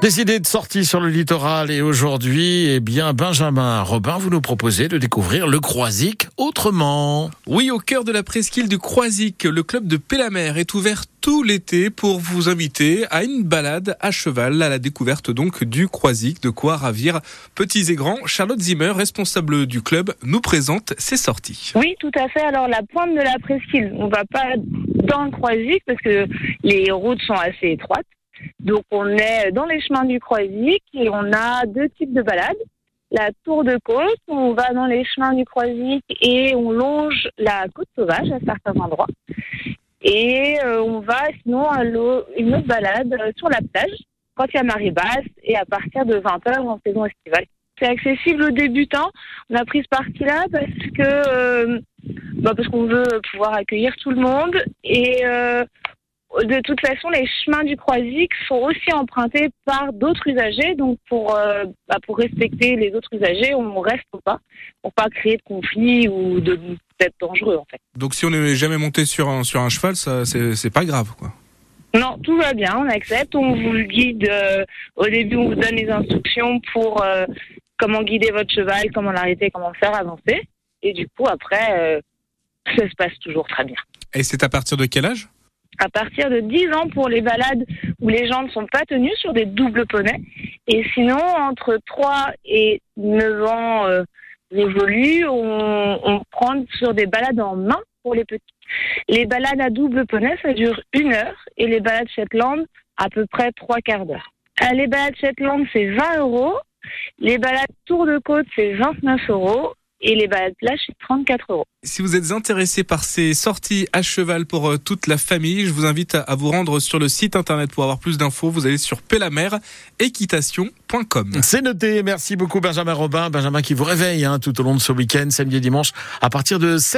Décidé de sortie sur le littoral et aujourd'hui, eh bien, Benjamin Robin, vous nous proposez de découvrir le Croisic autrement. Oui, au cœur de la presqu'île du Croisic, le club de Pélamère est ouvert tout l'été pour vous inviter à une balade à cheval à la découverte donc du Croisic, de quoi ravir petits et grands. Charlotte Zimmer, responsable du club, nous présente ses sorties. Oui, tout à fait. Alors la pointe de la presqu'île, on va pas dans le Croisic parce que les routes sont assez étroites. Donc on est dans les chemins du Croisic et on a deux types de balades. La tour de côte, on va dans les chemins du Croisic et on longe la côte sauvage à certains endroits. Et euh, on va sinon à une autre balade sur la plage quand il y a marée basse et à partir de 20h en saison estivale. C'est accessible aux débutants. On a pris ce parti-là parce que euh, bah parce qu'on veut pouvoir accueillir tout le monde et euh, de toute façon, les chemins du Croisic sont aussi empruntés par d'autres usagers. Donc, pour, euh, bah, pour respecter les autres usagers, on reste pas, pour pas créer de conflits ou de d'être dangereux, en fait. Donc, si on n'est jamais monté sur un, sur un cheval, ça, c'est pas grave, quoi. Non, tout va bien, on accepte, on vous le guide. Euh, au début, on vous donne les instructions pour euh, comment guider votre cheval, comment l'arrêter, comment le faire avancer. Et du coup, après, ça se passe toujours très bien. Et c'est à partir de quel âge? À partir de 10 ans pour les balades où les gens ne sont pas tenus sur des doubles poneys. Et sinon, entre 3 et 9 ans euh, révolus, on, on prend sur des balades en main pour les petits. Les balades à double poney, ça dure une heure et les balades Shetland, à peu près trois quarts d'heure. Euh, les balades Shetland, c'est 20 euros. Les balades Tour de Côte, c'est 29 euros et les balades plage, c'est 34 euros. Si vous êtes intéressé par ces sorties à cheval pour euh, toute la famille, je vous invite à vous rendre sur le site internet pour avoir plus d'infos. Vous allez sur pelameréquitation.com. C'est noté. Merci beaucoup Benjamin Robin. Benjamin qui vous réveille hein, tout au long de ce week-end, samedi et dimanche, à partir de 7